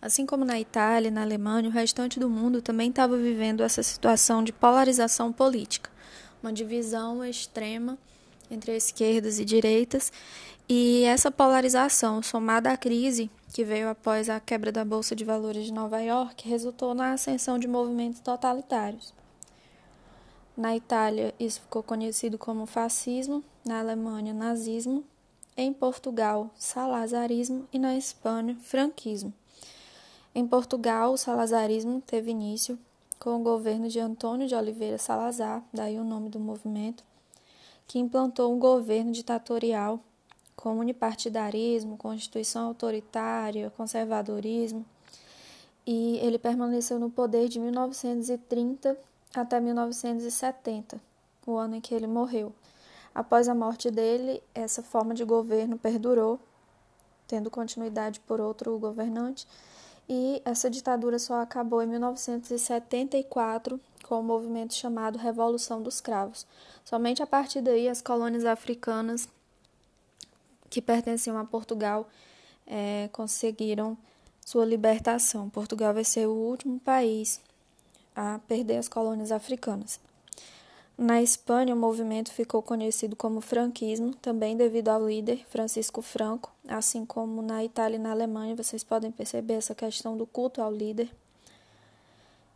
Assim como na Itália e na Alemanha, o restante do mundo também estava vivendo essa situação de polarização política, uma divisão extrema entre esquerdas e direitas, e essa polarização, somada à crise que veio após a quebra da Bolsa de Valores de Nova York, resultou na ascensão de movimentos totalitários. Na Itália, isso ficou conhecido como fascismo, na Alemanha, nazismo, em Portugal, salazarismo e na Espanha, franquismo. Em Portugal, o salazarismo teve início com o governo de Antônio de Oliveira Salazar, daí o nome do movimento, que implantou um governo ditatorial com unipartidarismo, constituição autoritária, conservadorismo, e ele permaneceu no poder de 1930 até 1970, o ano em que ele morreu. Após a morte dele, essa forma de governo perdurou, tendo continuidade por outro governante, e essa ditadura só acabou em 1974 com o movimento chamado Revolução dos Cravos. Somente a partir daí as colônias africanas que pertenciam a Portugal é, conseguiram sua libertação. Portugal vai ser o último país a perder as colônias africanas. Na Espanha, o movimento ficou conhecido como franquismo, também devido ao líder Francisco Franco, assim como na Itália e na Alemanha, vocês podem perceber essa questão do culto ao líder.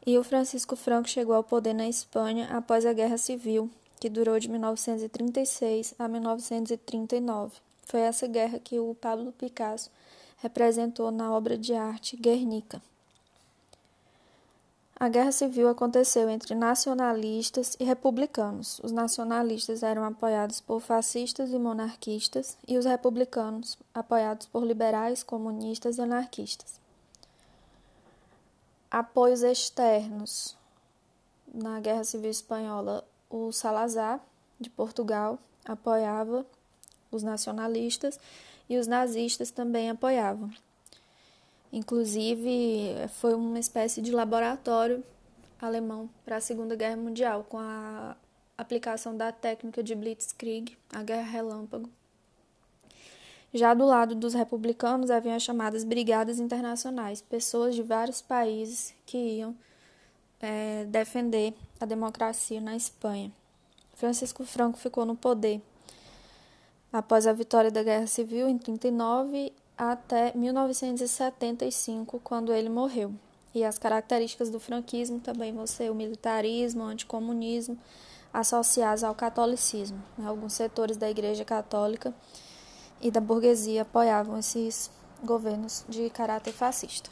E o Francisco Franco chegou ao poder na Espanha após a Guerra Civil, que durou de 1936 a 1939. Foi essa guerra que o Pablo Picasso representou na obra de arte Guernica. A guerra civil aconteceu entre nacionalistas e republicanos. Os nacionalistas eram apoiados por fascistas e monarquistas, e os republicanos apoiados por liberais, comunistas e anarquistas. Apoios externos. Na Guerra Civil Espanhola, o Salazar, de Portugal, apoiava os nacionalistas e os nazistas também apoiavam. Inclusive, foi uma espécie de laboratório alemão para a Segunda Guerra Mundial, com a aplicação da técnica de Blitzkrieg, a Guerra Relâmpago. Já do lado dos republicanos haviam as chamadas Brigadas Internacionais, pessoas de vários países que iam é, defender a democracia na Espanha. Francisco Franco ficou no poder após a vitória da Guerra Civil em 39 até 1975, quando ele morreu. E as características do franquismo também vão ser o militarismo, o anticomunismo, associados ao catolicismo. Alguns setores da Igreja Católica e da burguesia apoiavam esses governos de caráter fascista.